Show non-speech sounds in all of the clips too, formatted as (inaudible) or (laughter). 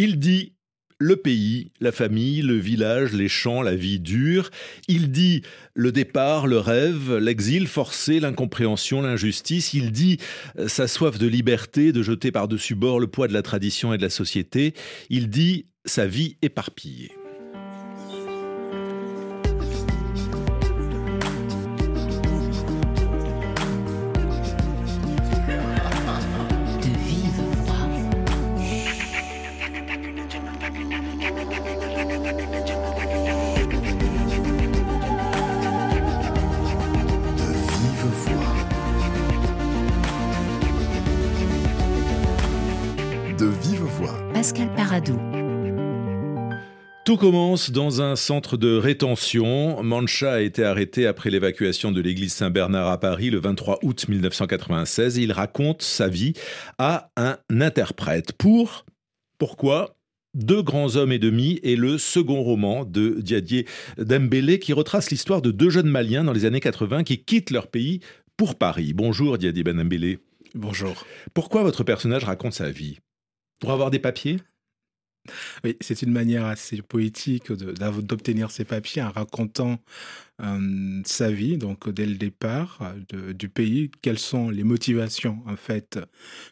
Il dit le pays, la famille, le village, les champs, la vie dure. Il dit le départ, le rêve, l'exil forcé, l'incompréhension, l'injustice. Il dit sa soif de liberté, de jeter par-dessus bord le poids de la tradition et de la société. Il dit sa vie éparpillée. Tout commence dans un centre de rétention. Mancha a été arrêté après l'évacuation de l'église Saint-Bernard à Paris le 23 août 1996 il raconte sa vie à un interprète. Pour pourquoi? Deux grands hommes et demi est le second roman de Diadier Dembélé qui retrace l'histoire de deux jeunes Maliens dans les années 80 qui quittent leur pays pour Paris. Bonjour Diadier Dembélé. Bonjour. Pourquoi votre personnage raconte sa vie? Pour avoir des papiers? C'est une manière assez poétique d'obtenir ces papiers en racontant euh, sa vie, donc dès le départ euh, du pays, quelles sont les motivations en fait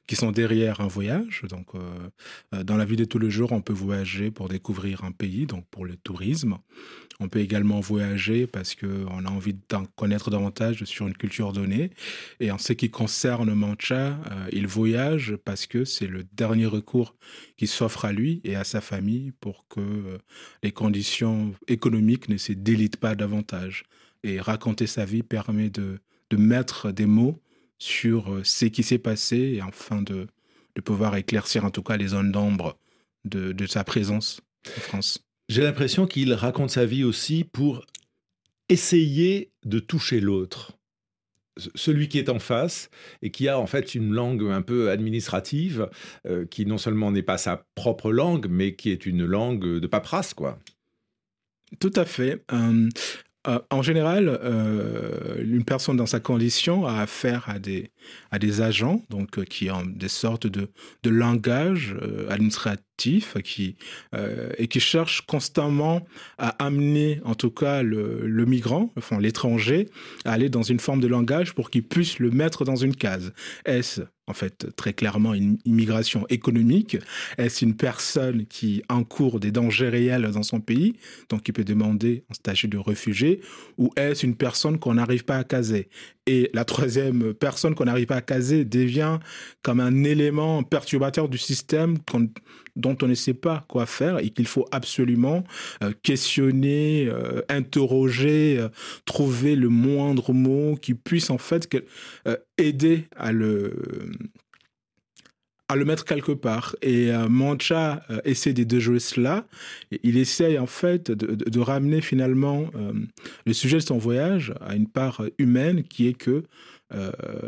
qui sont derrière un voyage? Donc, euh, dans la vie de tous les jours, on peut voyager pour découvrir un pays, donc pour le tourisme. On peut également voyager parce qu'on a envie d'en connaître davantage sur une culture donnée. Et en ce qui concerne Mancha, il voyage parce que c'est le dernier recours qui s'offre à lui et à sa famille pour que les conditions économiques ne se délitent pas davantage. Et raconter sa vie permet de, de mettre des mots sur euh, ce qui s'est passé et afin de, de pouvoir éclaircir en tout cas les zones d'ombre de, de sa présence en France. J'ai l'impression qu'il raconte sa vie aussi pour essayer de toucher l'autre celui qui est en face et qui a en fait une langue un peu administrative, euh, qui non seulement n'est pas sa propre langue, mais qui est une langue de paperasse, quoi. Tout à fait. Euh, en général, euh, une personne dans sa condition a affaire à des, à des agents donc, euh, qui ont des sortes de, de langage administratif qui, et qui cherchent constamment à amener, en tout cas, le, le migrant, enfin l'étranger, à aller dans une forme de langage pour qu'il puisse le mettre dans une case. Est-ce en fait très clairement une immigration économique? Est-ce une personne qui encourt des dangers réels dans son pays, donc qui peut demander un statut de réfugié, ou est-ce une personne qu'on n'arrive pas à caser? Et la troisième personne qu'on n'arrive pas à caser devient comme un élément perturbateur du système dont on ne sait pas quoi faire et qu'il faut absolument euh, questionner, euh, interroger, euh, trouver le moindre mot qui puisse en fait aider à le à le mettre quelque part. Et Mancha essaie de jouer cela. il essaie en fait de, ramener finalement le sujet de son voyage à une part humaine qui est que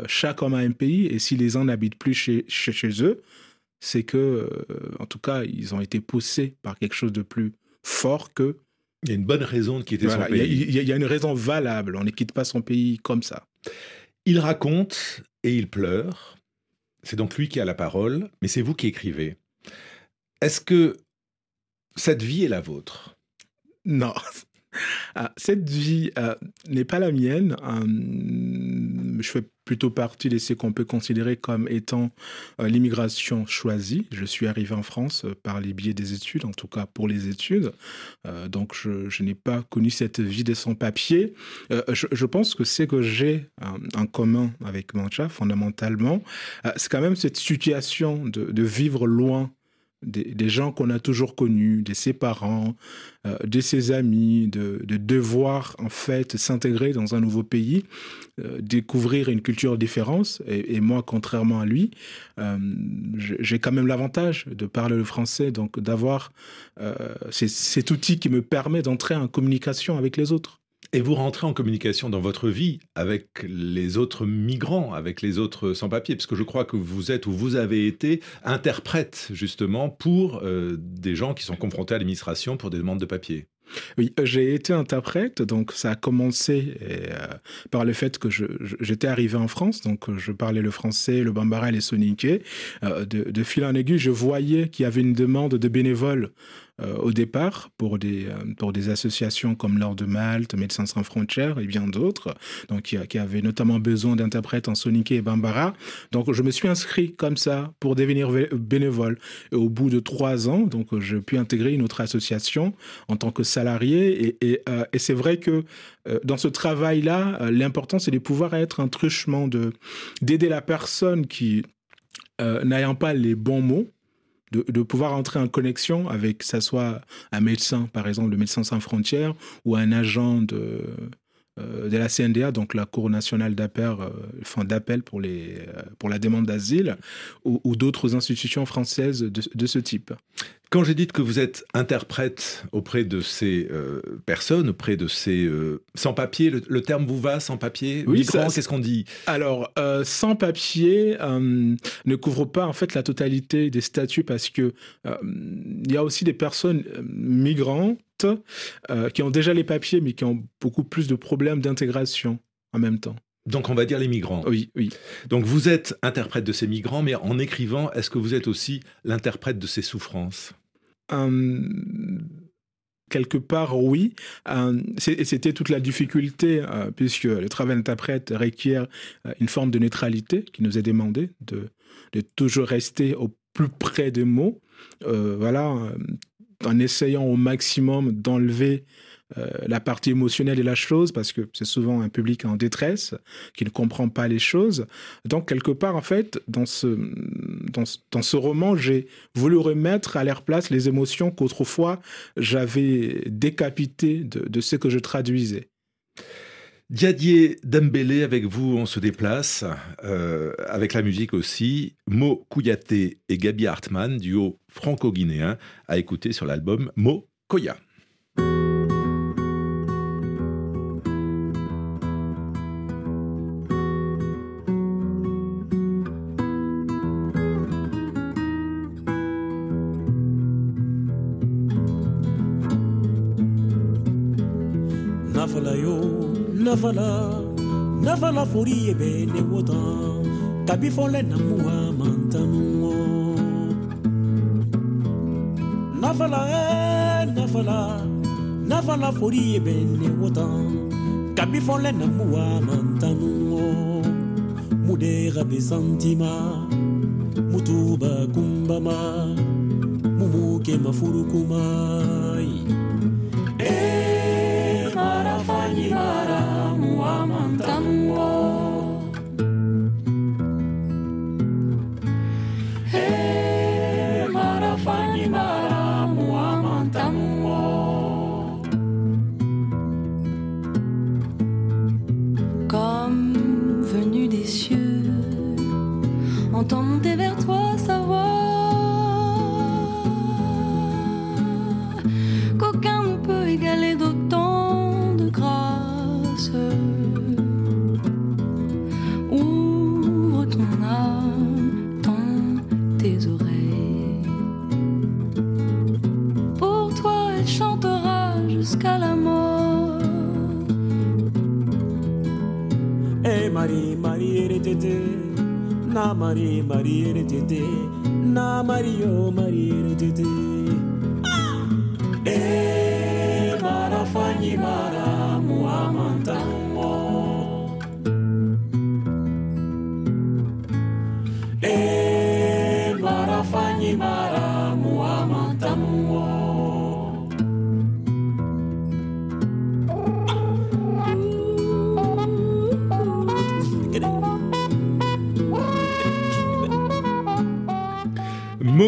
chaque homme a un pays et si les uns n'habitent plus chez, chez eux, c'est que, euh, en tout cas, ils ont été poussés par quelque chose de plus fort que. Il y a une bonne raison de quitter son pays. Il y, a une raison valable. On ne quitte pas son pays comme ça. Il raconte et il pleure. C'est donc lui qui a la parole, mais c'est vous qui écrivez. Est-ce que cette vie est la vôtre? Non. (laughs) Ah, cette vie euh, n'est pas la mienne. Euh, je fais plutôt partie de ce qu'on peut considérer comme étant euh, l'immigration choisie. Je suis arrivé en France par les biais des études, en tout cas pour les études. donc je, n'ai pas connu cette vie de sans papier. Je, pense que ce que j'ai en commun avec Mancha, fondamentalement, c'est quand même cette situation de vivre loin des, gens qu'on a toujours connus, de ses parents, euh, de ses amis, de, devoir en fait s'intégrer dans un nouveau pays, euh, découvrir une culture différente. Et, moi, contrairement à lui, euh, j'ai quand même l'avantage de parler le français, donc d'avoir cet outil qui me permet d'entrer en communication avec les autres. Et vous rentrez en communication dans votre vie avec les autres migrants, avec les autres sans-papiers, parce que je crois que vous êtes ou vous avez été interprète justement pour euh, des gens qui sont confrontés à l'administration pour des demandes de papier. Oui, j'ai été interprète, donc ça a commencé par le fait que j'étais arrivé en France, donc je parlais le français, le bambara et les soniqués. de, de fil en aiguille, je voyais qu'il y avait une demande de bénévoles euh, au départ pour des, euh, pour des associations comme l'Ordre de Malte, Médecins sans frontières et bien d'autres, donc qui, avaient notamment besoin d'interprètes en soniké et bambara. Donc je me suis inscrit comme ça pour devenir bénévole. Et au bout de trois ans, donc j'ai pu intégrer une autre association en tant que salarié. Et, et, euh, et c'est vrai que dans ce travail-là, l'important c'est de pouvoir être un truchement, de d'aider la personne qui n'ayant pas les bons mots de, pouvoir entrer en connexion avec, ce soit un médecin, par exemple, le Médecins sans frontières, ou un agent de, de la CNDA, donc la Cour nationale d'appel, euh, d'appel pour, les, euh, pour la demande d'asile, ou, d'autres institutions françaises de, de, ce type. Quand j'ai dit que vous êtes interprète auprès de ces personnes, auprès de ces sans-papiers, le, terme vous va, sans-papiers Oui, qu'est-ce qu'on dit? Alors, sans-papiers ne couvre pas en fait la totalité des statuts parce que il y a aussi des personnes migrantes euh, qui ont déjà les papiers, mais qui ont beaucoup plus de problèmes d'intégration en même temps. Donc on va dire les migrants. Oui, oui. Donc vous êtes interprète de ces migrants, mais en écrivant, est-ce que vous êtes aussi l'interprète de ces souffrances? Hum, Quelque part, oui. Hum, c'était toute la difficulté, euh, puisque le travail d'interprète requiert euh, une forme de neutralité qui nous est demandée, de, de toujours rester au plus près des mots. voilà, en essayant au maximum d'enlever euh, la partie émotionnelle de la chose, parce que c'est souvent un public en détresse, qui ne comprend pas les choses. Donc, quelque part, en fait, dans ce, dans, ce roman, j'ai voulu remettre à leur place les émotions qu'autrefois j'avais décapitées de, ce que je traduisais. Diadier Dembélé, avec vous, on se déplace, euh, avec la musique aussi. Mo Kouyaté et Gabi Hartmann, duo franco-guinéen, à écouter sur l'album Mo Koya. Navala navala fori ye be ne wota kabi fɔlɛ namuwa mantanuŋɔ navala ɛ navala navala fori ye be ne wota kabi fɔlɛ namuwa mantanuŋɔ mude rabe santima mutuba kumbama mumu ke mari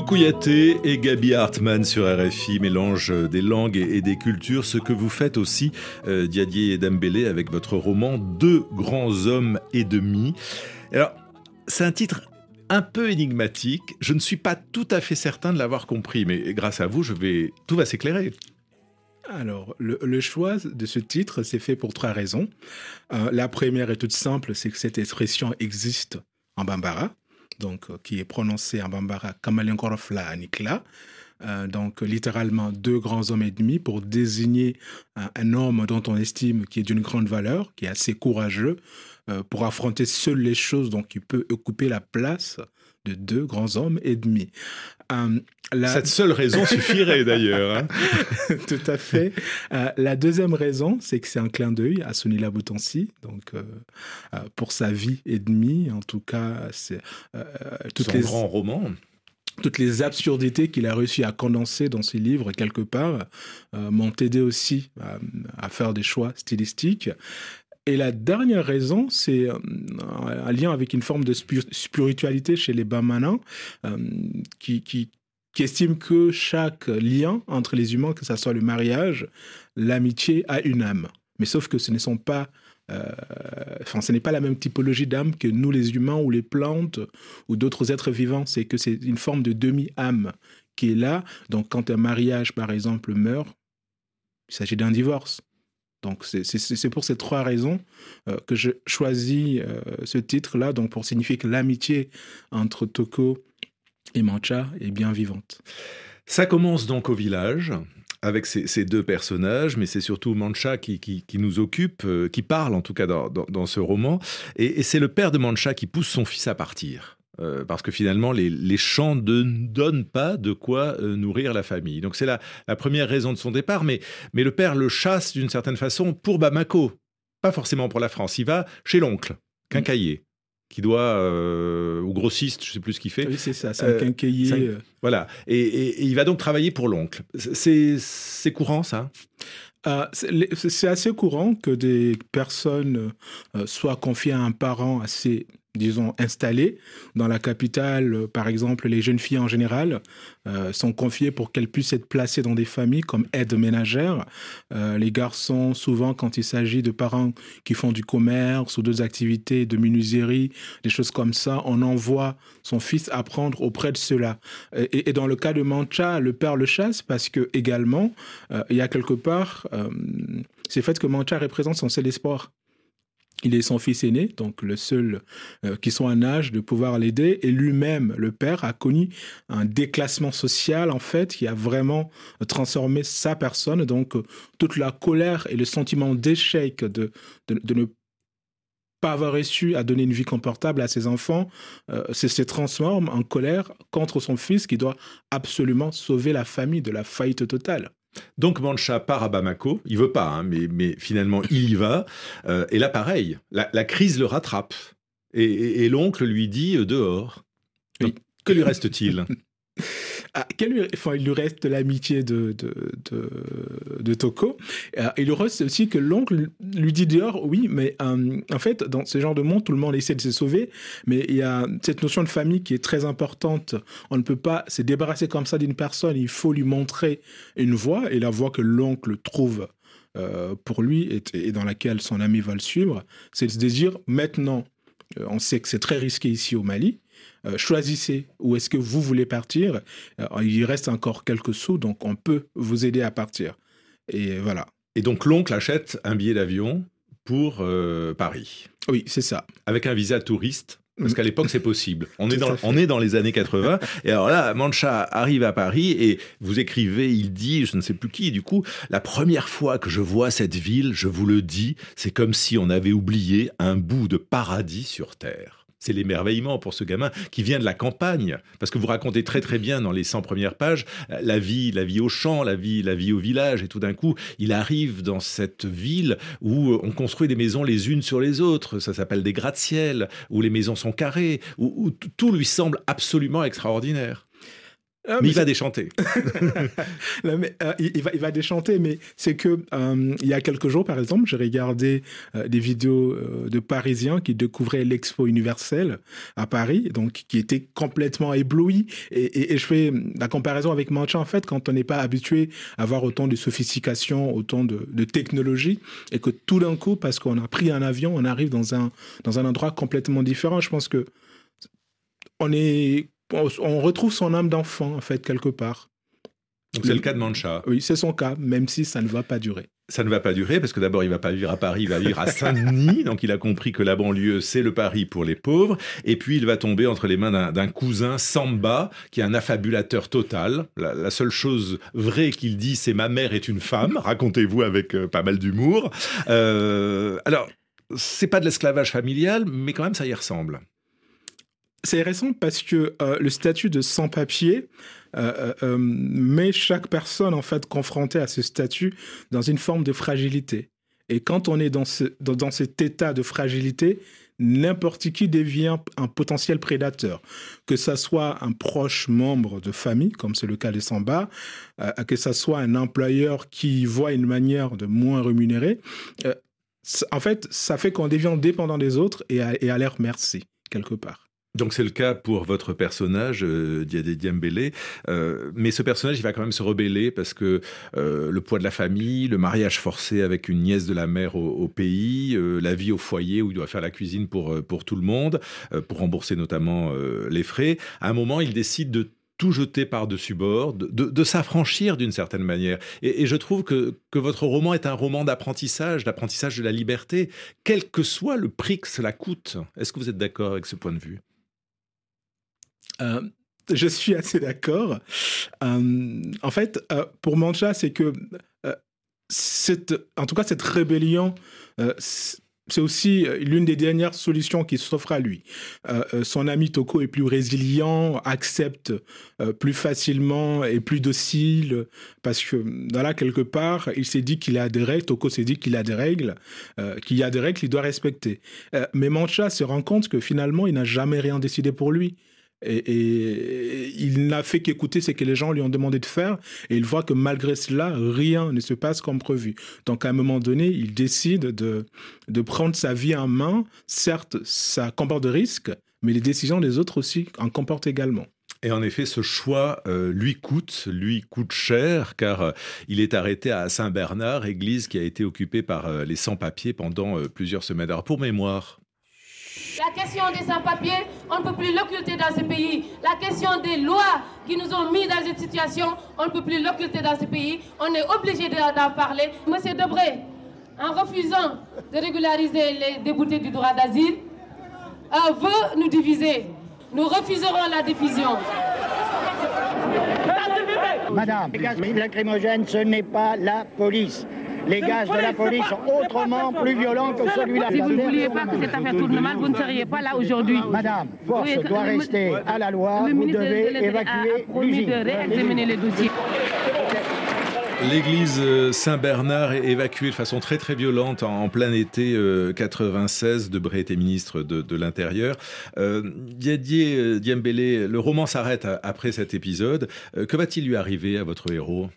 Mokouyaté et Gabi Hartmann sur RFI, mélange des langues et des cultures, ce que vous faites aussi, euh, Diadier et Dembélé, avec votre roman Deux grands hommes et demi. Alors, c'est un titre un peu énigmatique. Je ne suis pas tout à fait certain de l'avoir compris, mais grâce à vous, je vais tout va s'éclairer. Alors, le, choix de ce titre, c'est fait pour trois raisons. Euh, la première est toute simple, c'est que cette expression existe en bambara donc, euh, qui est prononcé en bambara Kamaliankorofla Anikla. donc littéralement deux grands hommes et demi pour désigner un, homme dont on estime qui est d'une grande valeur, qui est assez courageux pour affronter seules les choses, donc qui peut occuper la place de deux grands hommes et demi. Euh, Cette seule raison suffirait d'ailleurs. Hein. (laughs) Tout à fait. Euh, la deuxième raison, c'est que c'est un clin d'œil à Sonila Boutancy, donc euh, pour sa vie et demie, en tout cas, c'est toutes Son les grand roman toutes les absurdités qu'il a réussi à condenser dans ses livres quelque part m'ont aidé aussi à, faire des choix stylistiques. Et la dernière raison, c'est euh, un lien avec une forme de spiritualité chez les Bamana, euh, qui, qui, qui estime que chaque lien entre les humains, que ce soit le mariage, l'amitié, a une âme. Mais sauf que ce ne sont pas euh, enfin, ce n'est pas la même typologie d'âme que nous, les humains, ou les plantes, ou d'autres êtres vivants. C'est que c'est une forme de demi-âme qui est là. Donc, quand un mariage, par exemple, meurt, il s'agit d'un divorce. Donc c'est pour ces trois raisons euh, que je choisis euh, ce titre-là, donc pour signifier que l'amitié entre Toko et Mancha est bien vivante. Ça commence donc au village avec ces, deux personnages, mais c'est surtout Mancha qui, qui, nous occupe, euh, qui parle en tout cas dans, dans, ce roman, et c'est le père de Mancha qui pousse son fils à partir. Euh, parce que finalement, les, champs ne donnent pas de quoi euh, nourrir la famille. Donc c'est la, première raison de son départ, mais, mais le père le chasse d'une certaine façon pour Bamako, pas forcément pour la France. Il va chez l'oncle, quincailler, qui doit, euh, ou grossiste, je ne sais plus ce qu'il fait. Oui, c'est ça, c'est un quincailler. Voilà, et, il va donc travailler pour l'oncle. C'est courant, ça? C'est assez courant que des personnes soient confiées à un parent assez disons, installées dans la capitale. Euh, par exemple, les jeunes filles en général euh, sont confiées pour qu'elles puissent être placées dans des familles comme aides ménagères. Euh, les garçons, souvent, quand il s'agit de parents qui font du commerce ou d'autres activités de menuiserie, des choses comme ça, on envoie son fils apprendre auprès de cela. Et, dans le cas de Mancha, le père le chasse parce que également, il y a quelque part, c'est fait que Mancha représente son seul espoir. Il est son fils aîné, donc le seul euh, qui soit en âge de pouvoir l'aider. Et lui-même, le père, a connu un déclassement social, en fait, qui a vraiment transformé sa personne. Donc, euh, toute la colère et le sentiment d'échec de, de, ne pas avoir réussi à donner une vie confortable à ses enfants, euh, se transforme en colère contre son fils qui doit absolument sauver la famille de la faillite totale. Donc Mancha part à Bamako, il veut pas, hein, mais, finalement il y va. Euh, et là pareil, la, crise le rattrape. Et, l'oncle lui dit euh, dehors. que lui reste-t-il? Ah, quel, il lui reste l'amitié de, de, de, Toko. Euh, il lui reste aussi que l'oncle lui dit dehors, oui, mais euh, en fait, dans ce genre de monde, tout le monde essaie de se sauver, mais il y a cette notion de famille qui est très importante. On ne peut pas se débarrasser comme ça d'une personne, il faut lui montrer une voie, et la voie que l'oncle trouve euh, pour lui et, dans laquelle son ami va le suivre, c'est de se dire, maintenant, on sait que c'est très risqué ici au Mali, choisissez où est-ce que vous voulez partir. Euh, il reste encore quelques sous, donc on peut vous aider à partir. Et voilà. Et donc l'oncle achète un billet d'avion pour euh, Paris. Oui, c'est ça. Avec un visa touriste. Parce qu'à l'époque, c'est possible. On est, dans, on est dans les années 80. Et alors là, Mancha arrive à Paris et vous écrivez, il dit, je ne sais plus qui, du coup, la première fois que je vois cette ville, je vous le dis, c'est comme si on avait oublié un bout de paradis sur Terre c'est l'émerveillement pour ce gamin qui vient de la campagne, parce que vous racontez très très bien dans les 100 premières pages euh, la vie, la vie au champ, la vie, la vie au village, et tout d'un coup, il arrive dans cette ville où on construit des maisons les unes sur les autres, ça s'appelle des gratte-ciel, où les maisons sont carrées, où tout lui semble absolument extraordinaire. Ah, mais, il va déchanter. (laughs) mais, euh, il, va, il va déchanter, mais c'est que euh, il y a quelques jours, par exemple, j'ai regardé euh, des vidéos de Parisiens qui découvraient l'expo universelle à Paris, donc qui étaient complètement éblouis. Et, je fais la comparaison avec Mancha, en fait, quand on n'est pas habitué à avoir autant de sophistication, autant de, de technologie, et que tout d'un coup, parce qu'on a pris un avion, on arrive dans un, dans un endroit complètement différent. Je pense que on est on retrouve son âme d'enfant, en fait, quelque part. c'est le cas de Mancha. Oui, c'est son cas, même si ça ne va pas durer. ça ne va pas durer parce que d'abord il va pas vivre à Paris, il va vivre à Saint-Denis, (laughs) donc il a compris que la banlieue c'est le Paris pour les pauvres, et puis il va tomber entre les mains d'un cousin Samba qui est un affabulateur total. La, seule chose vraie qu'il dit c'est ma mère est une femme, racontez-vous avec euh, pas mal d'humour. Euh, alors c'est pas de l'esclavage familial, mais quand même ça y ressemble. C'est récent parce que euh, le statut de sans-papier euh, euh, met chaque personne en fait confrontée à ce statut dans une forme de fragilité. Et quand on est dans, ce, dans, cet état de fragilité, n'importe qui devient un potentiel prédateur. Que ça soit un proche membre de famille, comme c'est le cas des Samba, que ça soit un employeur qui voit une manière de moins rémunérer. en fait, ça fait qu'on devient dépendant des autres et à, et à leur merci, quelque part. Donc c'est le cas pour votre personnage, euh, Diadé Diambélé, euh, mais ce personnage, il va quand même se rebeller parce que euh, le poids de la famille, le mariage forcé avec une nièce de la mère au, pays, la vie au foyer où il doit faire la cuisine pour, pour tout le monde, pour rembourser notamment les frais, à un moment, il décide de tout jeter par-dessus bord, de, s'affranchir d'une certaine manière. Et, je trouve que, que, votre roman est un roman d'apprentissage, d'apprentissage de la liberté, quel que soit le prix que cela coûte. Est-ce que vous êtes d'accord avec ce point de vue? Euh, je suis assez d'accord. Euh, en fait, euh, pour Mancha, c'est que cette, en tout cas, cette rébellion, c'est aussi l'une des dernières solutions qui s'offre à lui. son ami Toko est plus résilient, accepte plus facilement et plus docile parce que là quelque part, il s'est dit qu'il a des règles. Toko s'est dit qu'il a des règles, qu'il y a des règles qu'il doit respecter. mais Mancha se rend compte que finalement, il n'a jamais rien décidé pour lui. Et, il n'a fait qu'écouter ce que les gens lui ont demandé de faire. Et il voit que malgré cela, rien ne se passe comme prévu. Donc à un moment donné, il décide de, de prendre sa vie en main. Certes, ça comporte des risques, mais les décisions des autres aussi en comportent également. Et en effet, ce choix euh, lui coûte, lui coûte cher, car euh, il est arrêté à Saint-Bernard, église qui a été occupée par euh, les sans-papiers pendant plusieurs semaines. Alors pour mémoire, la question des sans-papiers, on ne peut plus l'occulter dans ce pays. La question des lois qui nous ont mis dans cette situation, on ne peut plus l'occulter dans ce pays. On est obligé d'en parler. Monsieur Debré, en refusant de régulariser les déboutés du droit d'asile, euh, veut nous diviser. Nous refuserons la division. Madame, les gaz lacrymogènes, ce n'est pas la police les gaz de la police sont autrement plus violents que celui-là. Si vous ne vouliez pas que cette affaire tourne mal, vous ne seriez pas là aujourd'hui. Madame, force doit rester à la loi. vous devez évacuer l'usine. de réexaminer les dossiers. L'église euh, Saint-Bernard est évacuée de façon très très violente en, plein été 96. Euh, Debré était ministre de, l'Intérieur. Euh, euh, Diembélé, le roman s'arrête après cet épisode. que va-t-il lui arriver à votre héros?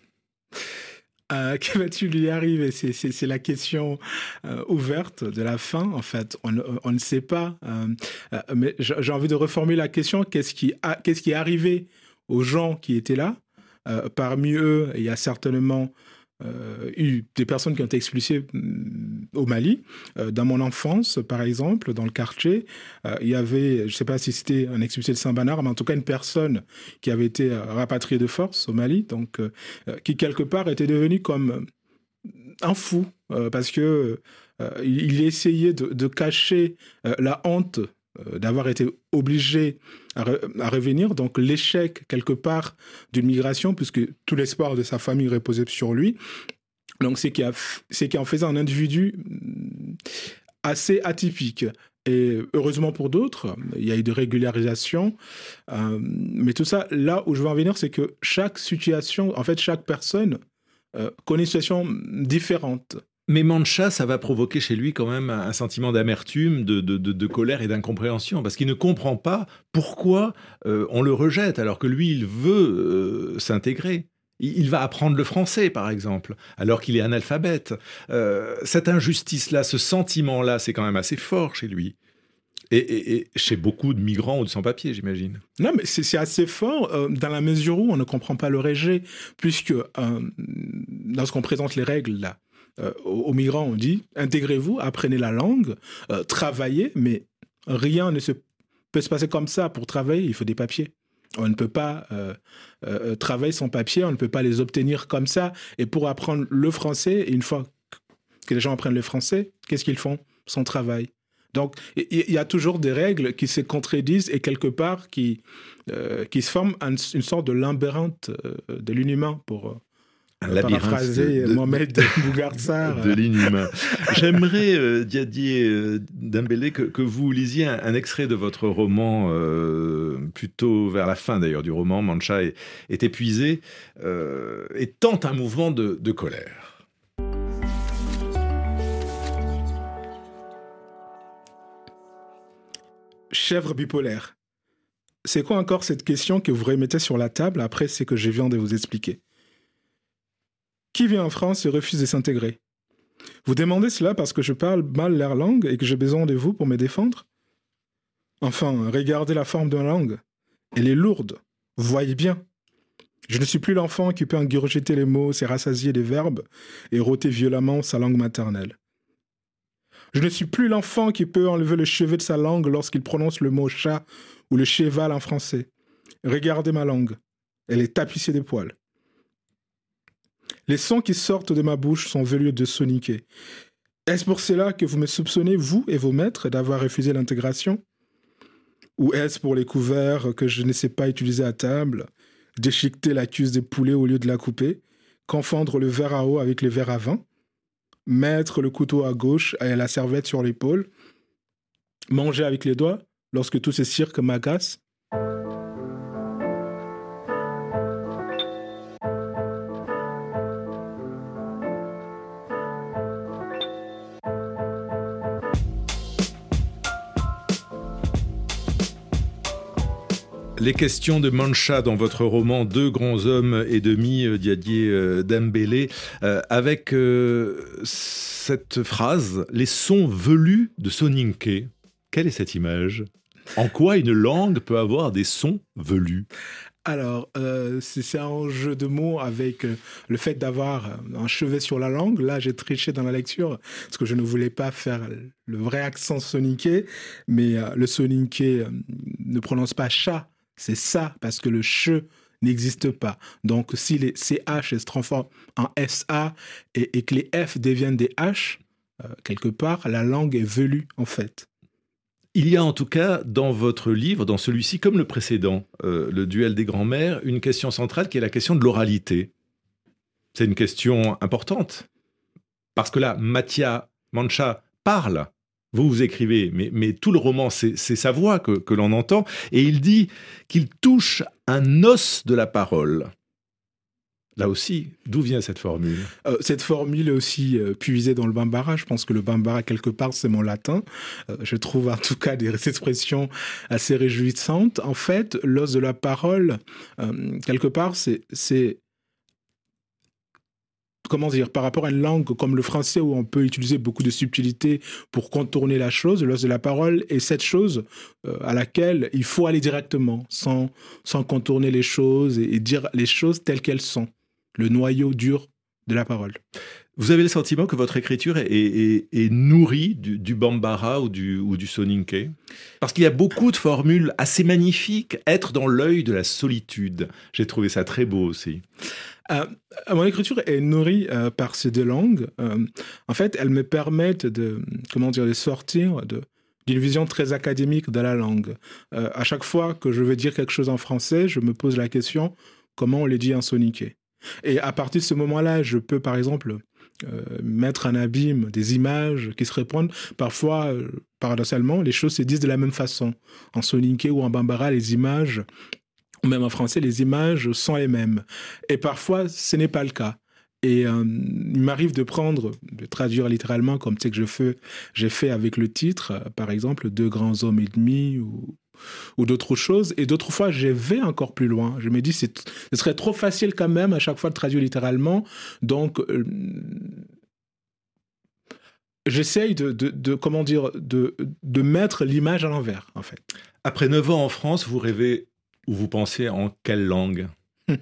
Euh, (laughs) que va-t-il lui arriver? C'est la question euh, ouverte de la fin, en fait. On, ne sait pas. Euh, mais j'ai envie de reformuler la question. Qu'est-ce qui est arrivé aux gens qui étaient là? Parmi eux, il y a certainement euh, eu des personnes qui ont été expulsées mm, au Mali. Euh, dans mon enfance, par exemple, dans le quartier, euh, il y avait, je ne sais pas si c'était un expulsé de Saint-Banard, mais en tout cas une personne qui avait été rapatriée de force au Mali, donc qui quelque part était devenu comme un fou, parce que il essayait de cacher la honte d'avoir été obligé à, revenir. Donc l'échec quelque part d'une migration, puisque tout l'espoir de sa famille reposait sur lui. Donc c'est qui en faisait un individu mm, assez atypique. Et heureusement pour d'autres, il y a eu des régularisations. Euh, mais tout ça, là où je veux en venir, c'est que chaque situation, en fait, chaque personne euh, connaît une situation différente. Mais Mancha, ça va provoquer chez lui quand même un sentiment d'amertume, de, colère et d'incompréhension, parce qu'il ne comprend pas pourquoi euh, on le rejette, alors que lui, il veut euh, s'intégrer. Il, va apprendre le français, par exemple, alors qu'il est analphabète. Euh, cette injustice-là, ce sentiment-là, c'est quand même assez fort chez lui. Et, chez beaucoup de migrants ou de sans-papiers, j'imagine. Non, mais c'est assez fort dans la mesure où on ne comprend pas le rejet, puisque lorsqu'on présente les règles là, euh, aux, migrants, on dit intégrez-vous, apprenez la langue, euh, travaillez, mais rien ne peut se passer comme ça. Pour travailler, il faut des papiers. On ne peut pas euh, travailler sans papier, on ne peut pas les obtenir comme ça. Et pour apprendre le français, une fois que les gens apprennent le français, qu'est-ce qu'ils font Son travail? Donc, il y, a toujours des règles qui se contredisent et quelque part qui, qui se forment une, sorte de labyrinthe de l'inhumain pour, un labyrinthe de, Mohamed (laughs) de l'inhumain. J'aimerais, euh, Diadier euh, Dembélé, que, que, vous lisiez un, extrait de votre roman, euh, plutôt vers la fin d'ailleurs du roman, Mancha est, est épuisé, euh, et tente un mouvement de, de colère. Chèvre bipolaire. C'est quoi encore cette question que vous remettez sur la table après ce que je viens de vous expliquer? Qui vient en France et refuse de s'intégrer Vous demandez cela parce que je parle mal leur langue et que j'ai besoin de vous pour me défendre? Enfin, regardez la forme de ma langue. Elle est lourde. Voyez bien. Je ne suis plus l'enfant qui peut ingurgiter les mots, se rassasier des verbes et rôter violemment sa langue maternelle. Je ne suis plus l'enfant qui peut enlever le cheveu de sa langue lorsqu'il prononce le mot chat ou le cheval en français. Regardez ma langue. Elle est tapissée de poils. Les sons qui sortent de ma bouche sont velus de soniquer. Est-ce pour cela que vous me soupçonnez, vous et vos maîtres, d'avoir refusé l'intégration? Ou est-ce pour les couverts que je ne sais pas utiliser à table, déchiqueter la cuisse des poulets au lieu de la couper, confondre le verre à eau avec les verres à vin, mettre le couteau à gauche et la serviette sur l'épaule, manger avec les doigts lorsque tous ces cirques m'agacent Les questions de Mancha dans votre roman Deux grands hommes et demi, euh, Diadier euh, Dembélé, euh, avec cette phrase Les sons velus de Soninke. Quelle est cette image? En quoi une langue peut avoir des sons velus? Alors, c'est un jeu de mots avec le fait d'avoir un chevet sur la langue. Là, j'ai triché dans la lecture parce que je ne voulais pas faire le vrai accent soninké, mais le soninké ne prononce pas chat, c'est ça, parce que le che n'existe pas. Donc, si les CH se transforment en SA et, que les F deviennent des H, euh, quelque part, la langue est velue, en fait. Il y a en tout cas dans votre livre, dans celui-ci, comme le précédent, euh, le duel des grands-mères, une question centrale qui est la question de l'oralité. C'est une question importante. Parce que là, Mathia Mancha parle, vous, vous écrivez, mais, tout le roman, c'est sa voix que, l'on entend, et il dit qu'il touche un os de la parole. Là aussi, d'où vient cette formule? Euh, Cette formule aussi euh, puisée dans le bambara. Je pense que le bambara, quelque part, c'est mon latin. Euh, je trouve en tout cas des (laughs) expressions assez réjouissantes. En fait, l'os de la parole, quelque part, c'est comment dire, par rapport à une langue comme le français où on peut utiliser beaucoup de subtilité pour contourner la chose, l'os de la parole est cette chose euh, à laquelle il faut aller directement, sans, sans contourner les choses et, dire les choses telles qu'elles sont, le noyau dur de la parole. Vous avez le sentiment que votre écriture est, nourrie du, bambara ou du, ou soninke? Parce qu'il y a beaucoup de formules assez magnifiques. Être dans l'œil de la solitude. J'ai trouvé ça très beau aussi. Euh, mon écriture est nourrie euh, par ces deux langues. Euh, en fait, elles me permettent de, comment dire, de sortir d'une vision très académique de la langue. à chaque fois que je veux dire quelque chose en français, je me pose la question comment on le dit en soniqué. Et à partir de ce moment-là, je peux, par exemple, mettre un abîme des images qui se répondent. Parfois, paradoxalement, les choses se disent de la même façon. En soniqué ou en bambara, les images même en français, les images sont les mêmes. Et parfois, ce n'est pas le cas. Et euh, il m'arrive de prendre, de traduire littéralement, comme c'est que je fais, j'ai fait avec le titre, euh, par exemple, Deux grands hommes et demi ou, ou d'autres choses. Et d'autres fois, je vais encore plus loin. Je me dis, ce serait trop facile quand même à chaque fois de traduire littéralement. Donc, euh, j'essaye de, de, de, comment dire, de, de mettre l'image à l'envers, en fait. Après neuf ans en France, vous rêvez ou vous pensez en quelle langue? (laughs)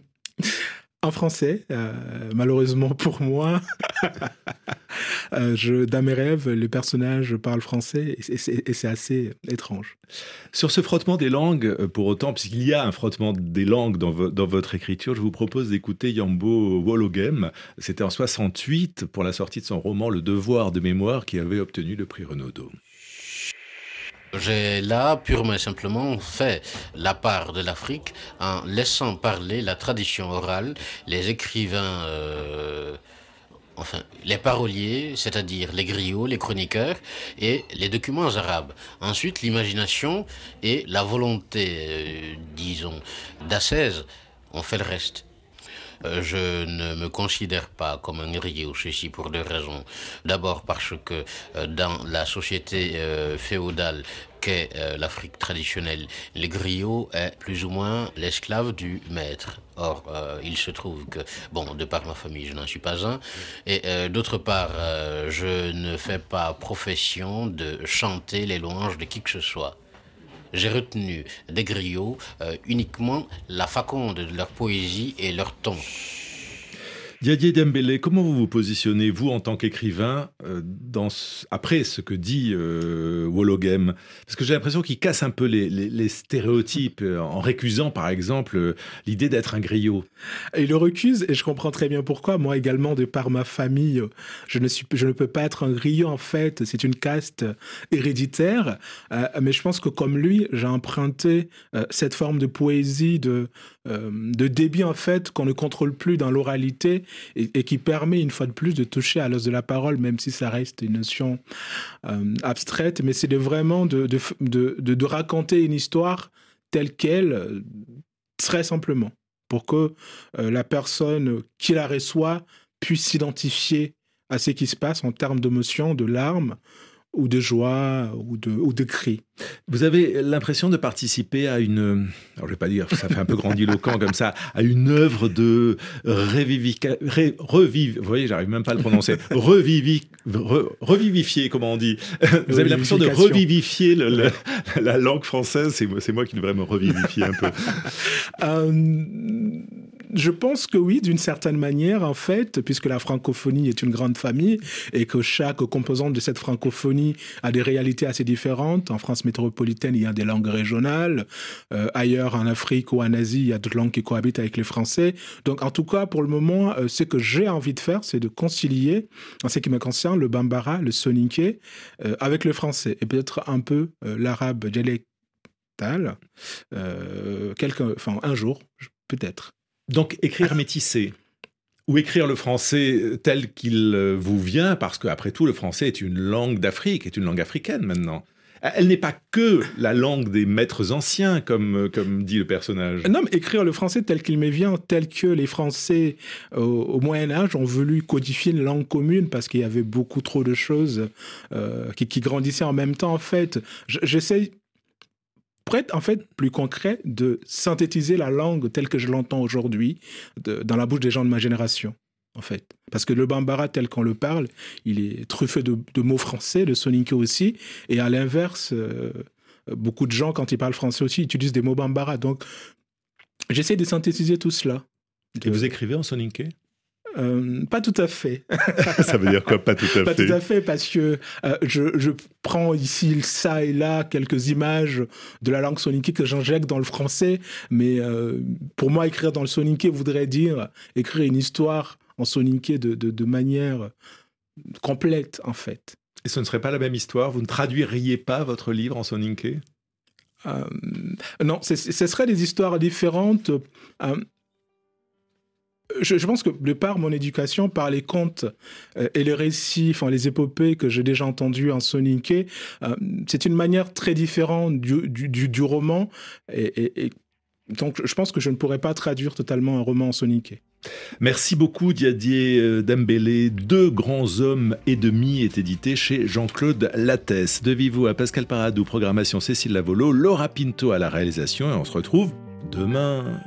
En français, euh, malheureusement pour moi. (laughs) je, dans mes rêves, les personnages parlent français et c'est assez étrange. Sur ce frottement des langues, pour autant, puisqu'il y a un frottement des langues dans, dans votre écriture, je vous propose d'écouter Yambo Wologem. C'était en 68 pour la sortie de son roman Le Devoir de mémoire qui avait obtenu le prix Renaudot. J'ai là purement et simplement fait la part de l'Afrique en laissant parler la tradition orale, les écrivains, euh, enfin les paroliers, c'est-à-dire les griots, les chroniqueurs et les documents arabes. Ensuite, l'imagination et la volonté, euh, disons, d'assaise ont fait le reste. Euh, je ne me considère pas comme un griot, ceci pour deux raisons. D'abord parce que euh, dans la société euh, féodale qu'est l'Afrique traditionnelle, le griot est plus ou moins l'esclave du maître. Or, il se trouve que, bon, de par ma famille, je n'en suis pas un. Et d'autre part, je ne fais pas profession de chanter les louanges de qui que ce soit j'ai retenu des griots euh, uniquement la faconde de leur poésie et leur ton. Diadier Dembélé, comment vous vous positionnez, vous, en tant qu'écrivain, euh, après ce que dit euh, Wologem? Parce que j'ai l'impression qu'il casse un peu les, stéréotypes euh, en récusant, par exemple, l'idée d'être un griot. Il le recuse, et je comprends très bien pourquoi. Moi également, de par ma famille, je ne, suis, je ne peux pas être un griot, en fait. C'est une caste héréditaire. mais je pense que, comme lui, j'ai emprunté cette forme de poésie, de, de débit, en fait, qu'on ne contrôle plus dans l'oralité et, qui permet une fois de plus de toucher à l'os de la parole, même si ça reste une notion euh, abstraite, mais c'est de vraiment de, de, de, de, raconter une histoire telle qu'elle, euh, très simplement, pour que euh, la personne qui la reçoit puisse s'identifier à ce qui se passe en termes d'émotion, de larmes, ou de joie ou de, ou de cris. Vous avez l'impression de participer à une, alors je vais pas dire, ça fait un peu grandiloquent comme ça, à une œuvre de revivification, reviv, vous voyez, j'arrive même pas à le prononcer, revivi, revivifier, comment on dit. Vous avez l'impression de revivifier la langue française, c'est moi qui devrais me revivifier un peu. (laughs) euh, je pense que oui, d'une certaine manière, en fait, puisque la francophonie est une grande famille et que chaque composante de cette francophonie a des réalités assez différentes. En France métropolitaine, il y a des langues régionales. Euh, ailleurs, en Afrique ou en Asie, il y a d'autres langues qui cohabitent avec les Français. Donc, en tout cas, pour le moment, euh, ce que j'ai envie de faire, c'est de concilier, en ce qui me concerne, le bambara, le soninké, euh, avec le français et peut-être un peu l'arabe dialectal. quelque, enfin, un jour, peut-être. Donc écrire métissé ou écrire le français tel qu'il euh, vous vient, parce qu'après tout, le français est une langue d'Afrique, est une langue africaine maintenant. Elle n'est pas que la langue des maîtres anciens, comme, euh, comme dit le personnage. Non, mais écrire le français tel qu'il me vient, tel que les Français au Moyen Âge ont voulu codifier une langue commune parce qu'il y avait beaucoup trop de choses euh, qui, qui, grandissaient en même temps. En fait, j'essaie pour être en fait plus concret, de synthétiser la langue telle que je l'entends aujourd'hui dans la bouche des gens de ma génération, en fait. Parce que le bambara tel qu'on le parle, il est truffé de, mots français, de soninké aussi, et à l'inverse, euh, beaucoup de gens, quand ils parlent français aussi, utilisent des mots bambara. Donc, j'essaie de synthétiser tout cela. Et vous écrivez en soninké? Euh, pas tout à fait. (laughs) ça veut dire quoi, pas tout à fait Pas tout à fait, parce que euh, je, je, prends ici, ça et là, quelques images de la langue soninké que j'injecte dans le français, mais euh, pour moi, écrire dans le soninké voudrait dire écrire une histoire en soninké de, de, de manière complète, en fait. Et ce ne serait pas la même histoire? Vous ne traduiriez pas votre livre en soninké? Euh, non, ce serait des histoires différentes. Euh, je, pense que de par mon éducation, par les contes euh, et les récits, enfin les épopées que j'ai déjà entendus en soninké, euh, c'est une manière très différente du, roman. Et, donc, je pense que je ne pourrais pas traduire totalement un roman en soninké. Merci beaucoup Diadier euh, Dembélé. Deux grands hommes et demi est édité chez Jean-Claude Lattès. De Vivo à Pascal Paradou, programmation Cécile Lavolo, Laura Pinto à la réalisation et on se retrouve demain.